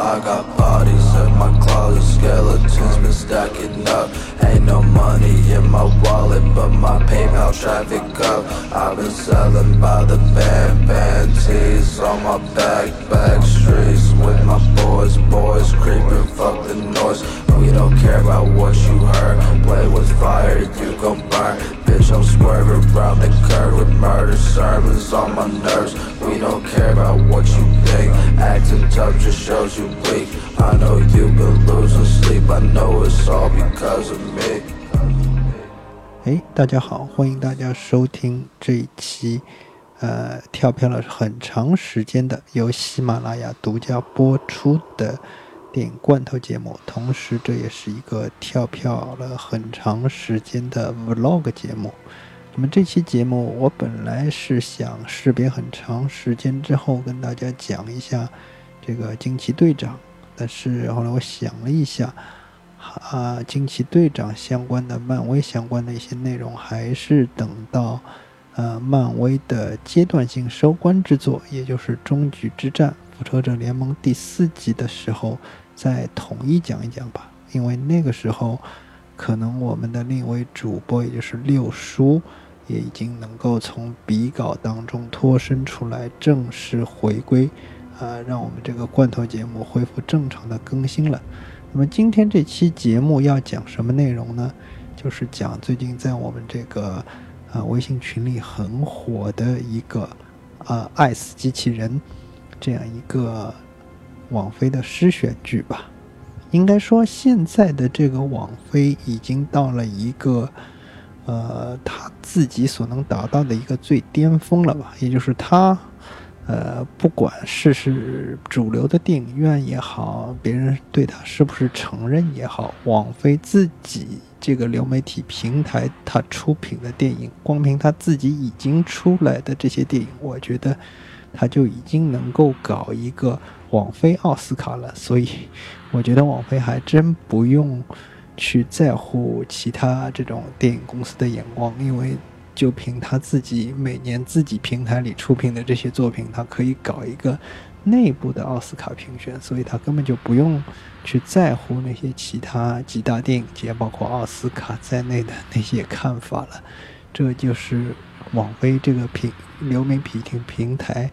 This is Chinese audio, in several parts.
I got bodies in my closet, skeletons been stacking up. Ain't no money in my wallet, but my PayPal traffic up. I've been selling by the band, band tees on my back, back streets with my boys, boys creeping, fuck the noise. We don't care about what you heard. Play with 大家好，欢迎大家收听这一期，呃，跳票了很长时间的由喜马拉雅独家播出的电影罐头节目，同时这也是一个跳票了很长时间的 vlog 节目。那么这期节目我本来是想识别很长时间之后跟大家讲一下这个惊奇队长，但是后来我想了一下。啊，惊奇队长相关的、漫威相关的一些内容，还是等到呃漫威的阶段性收官之作，也就是《终局之战：复仇者联盟》第四集的时候，再统一讲一讲吧。因为那个时候，可能我们的另一位主播，也就是六叔，也已经能够从笔稿当中脱身出来，正式回归，啊，让我们这个罐头节目恢复正常的更新了。那么今天这期节目要讲什么内容呢？就是讲最近在我们这个啊微信群里很火的一个啊爱死机器人这样一个网飞的诗选剧吧。应该说现在的这个网飞已经到了一个呃他自己所能达到的一个最巅峰了吧，也就是他。呃，不管是是主流的电影院也好，别人对他是不是承认也好，网飞自己这个流媒体平台它出品的电影，光凭他自己已经出来的这些电影，我觉得他就已经能够搞一个网飞奥斯卡了。所以，我觉得网飞还真不用去在乎其他这种电影公司的眼光，因为。就凭他自己每年自己平台里出品的这些作品，他可以搞一个内部的奥斯卡评选，所以他根本就不用去在乎那些其他几大电影节，包括奥斯卡在内的那些看法了。这就是网飞这个平流媒体平台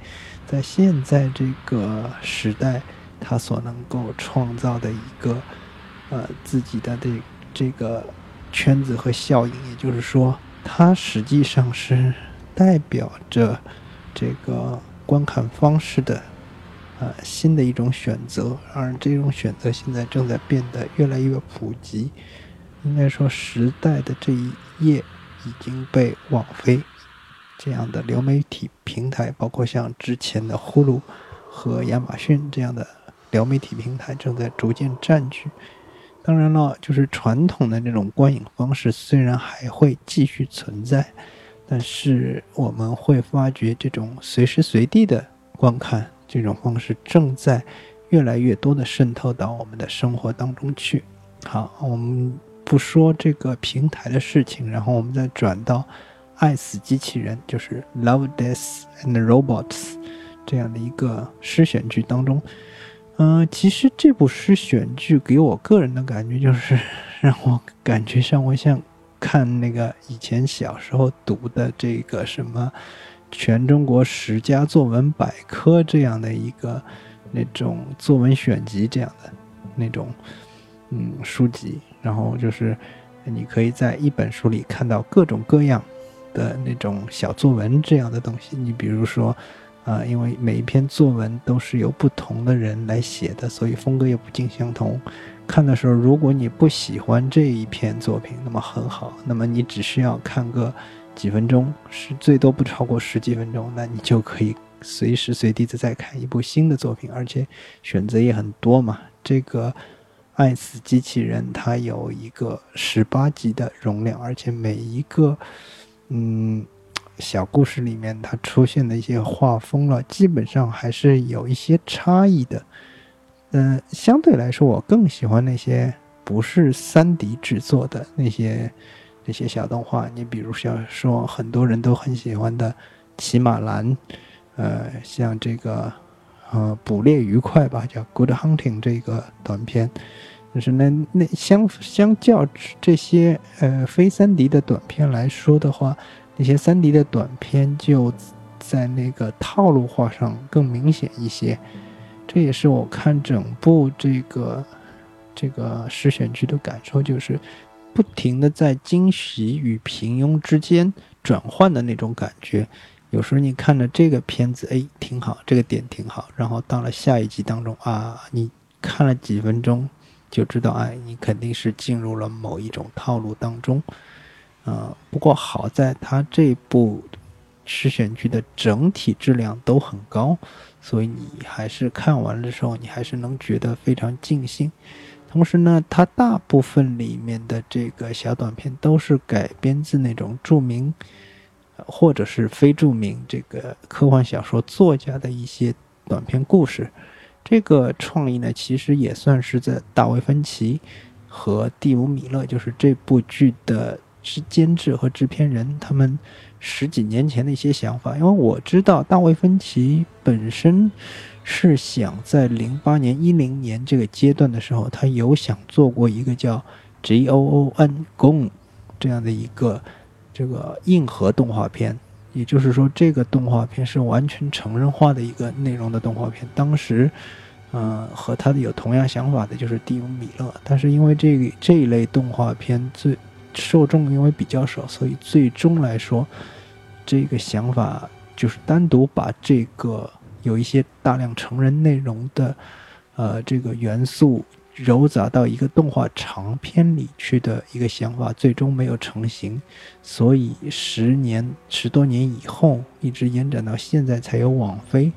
在现在这个时代，它所能够创造的一个呃自己的这这个圈子和效应，也就是说。它实际上是代表着这个观看方式的呃新的一种选择，而这种选择现在正在变得越来越普及。应该说，时代的这一页已经被网飞这样的流媒体平台，包括像之前的呼噜和亚马逊这样的流媒体平台，正在逐渐占据。当然了，就是传统的那种观影方式虽然还会继续存在，但是我们会发觉这种随时随地的观看这种方式正在越来越多的渗透到我们的生活当中去。好，我们不说这个平台的事情，然后我们再转到《爱死机器人》，就是《Love, Death and Robots》这样的一个诗选剧当中。嗯，其实这部诗选剧给我个人的感觉就是，让我感觉像我像看那个以前小时候读的这个什么《全中国十佳作文百科》这样的一个那种作文选集这样的那种嗯书籍，然后就是你可以在一本书里看到各种各样的那种小作文这样的东西，你比如说。啊，因为每一篇作文都是由不同的人来写的，所以风格也不尽相同。看的时候，如果你不喜欢这一篇作品，那么很好，那么你只需要看个几分钟，是最多不超过十几分钟，那你就可以随时随地的再看一部新的作品，而且选择也很多嘛。这个《爱死机器人》它有一个十八集的容量，而且每一个，嗯。小故事里面，它出现的一些画风了，基本上还是有一些差异的。嗯，相对来说，我更喜欢那些不是三 D 制作的那些那些小动画。你比如像说很多人都很喜欢的《骑马蓝》，呃，像这个呃，捕猎愉快吧，叫 Good Hunting 这个短片。就是那那相相较这些呃非三 D 的短片来说的话，那些三 D 的短片就在那个套路化上更明显一些。这也是我看整部这个这个实选剧的感受，就是不停的在惊喜与平庸之间转换的那种感觉。有时候你看着这个片子，哎，挺好，这个点挺好，然后到了下一集当中啊，你看了几分钟。就知道，哎，你肯定是进入了某一种套路当中，呃，不过好在它这部实选剧的整体质量都很高，所以你还是看完的时候，你还是能觉得非常尽兴。同时呢，它大部分里面的这个小短片都是改编自那种著名或者是非著名这个科幻小说作家的一些短片故事。这个创意呢，其实也算是在大卫芬奇和蒂姆米勒，就是这部剧的制监制和制片人，他们十几年前的一些想法。因为我知道大卫芬奇本身是想在零八年、一零年这个阶段的时候，他有想做过一个叫 G O O N Gon 这样的一个这个硬核动画片。也就是说，这个动画片是完全成人化的一个内容的动画片。当时，嗯，和他的有同样想法的就是蒂姆·米勒。但是因为这这一类动画片最受众因为比较少，所以最终来说，这个想法就是单独把这个有一些大量成人内容的，呃，这个元素。揉杂到一个动画长片里去的一个想法，最终没有成型，所以十年十多年以后，一直延展到现在，才有网飞，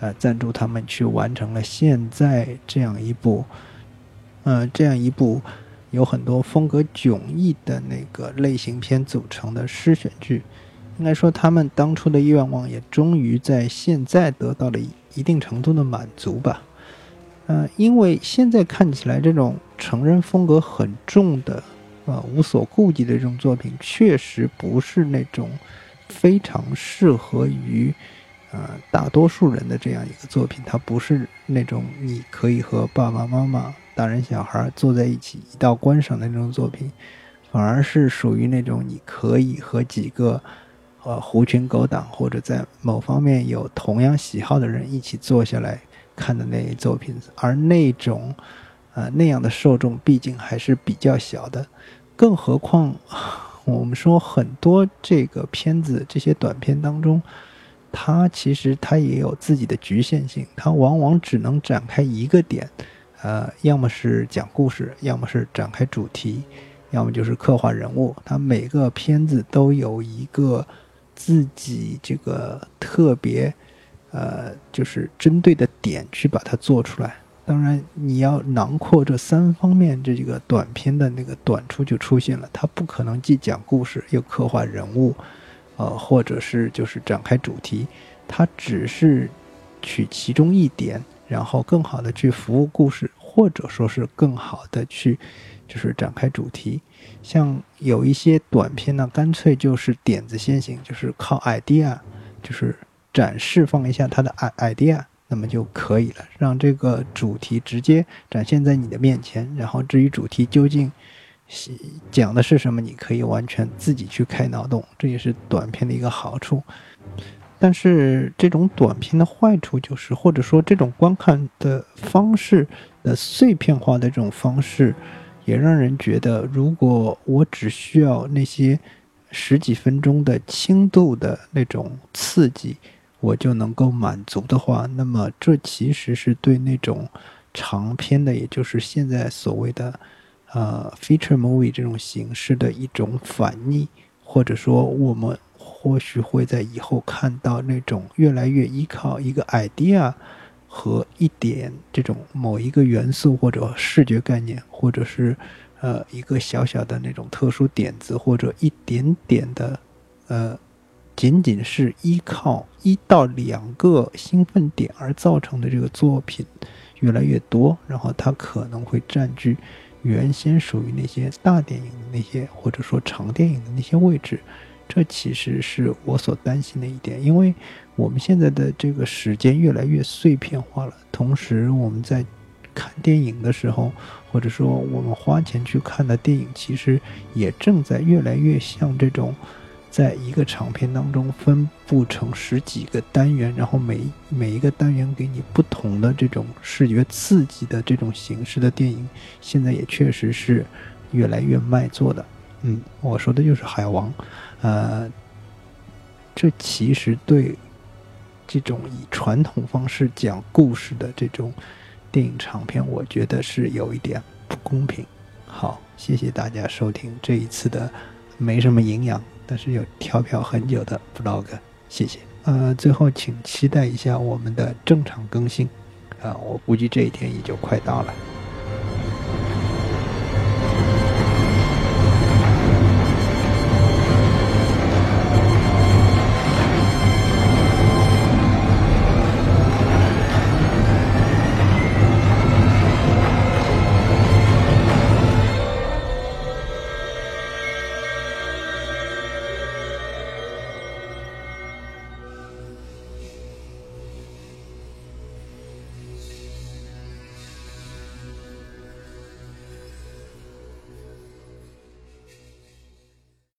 呃，赞助他们去完成了现在这样一部，呃，这样一部有很多风格迥异的那个类型片组成的诗选剧。应该说，他们当初的愿望也终于在现在得到了一定程度的满足吧。呃，因为现在看起来这种成人风格很重的，呃，无所顾忌的这种作品，确实不是那种非常适合于呃大多数人的这样一个作品。它不是那种你可以和爸爸妈妈、大人小孩坐在一起一道观赏的那种作品，反而是属于那种你可以和几个呃狐群狗党或者在某方面有同样喜好的人一起坐下来。看的那一作品，而那种，呃，那样的受众毕竟还是比较小的，更何况我们说很多这个片子这些短片当中，它其实它也有自己的局限性，它往往只能展开一个点，呃，要么是讲故事，要么是展开主题，要么就是刻画人物，它每个片子都有一个自己这个特别。呃，就是针对的点去把它做出来。当然，你要囊括这三方面，这几个短片的那个短处就出现了。它不可能既讲故事又刻画人物，呃，或者是就是展开主题。它只是取其中一点，然后更好的去服务故事，或者说是更好的去就是展开主题。像有一些短片呢，干脆就是点子先行，就是靠 idea，就是。展示放一下他的 idea，那么就可以了，让这个主题直接展现在你的面前。然后至于主题究竟讲的是什么，你可以完全自己去开脑洞，这也是短片的一个好处。但是这种短片的坏处就是，或者说这种观看的方式的碎片化的这种方式，也让人觉得，如果我只需要那些十几分钟的轻度的那种刺激。我就能够满足的话，那么这其实是对那种长篇的，也就是现在所谓的呃 feature movie 这种形式的一种反逆，或者说我们或许会在以后看到那种越来越依靠一个 idea 和一点这种某一个元素或者视觉概念，或者是呃一个小小的那种特殊点子或者一点点的呃。仅仅是依靠一到两个兴奋点而造成的这个作品越来越多，然后它可能会占据原先属于那些大电影的那些或者说长电影的那些位置，这其实是我所担心的一点，因为我们现在的这个时间越来越碎片化了，同时我们在看电影的时候，或者说我们花钱去看的电影，其实也正在越来越像这种。在一个长片当中分布成十几个单元，然后每每一个单元给你不同的这种视觉刺激的这种形式的电影，现在也确实是越来越卖座的。嗯，我说的就是《海王》，呃，这其实对这种以传统方式讲故事的这种电影长片，我觉得是有一点不公平。好，谢谢大家收听这一次的没什么营养。但是有跳票很久的 vlog，谢谢。呃，最后请期待一下我们的正常更新，啊，我估计这一天也就快到了。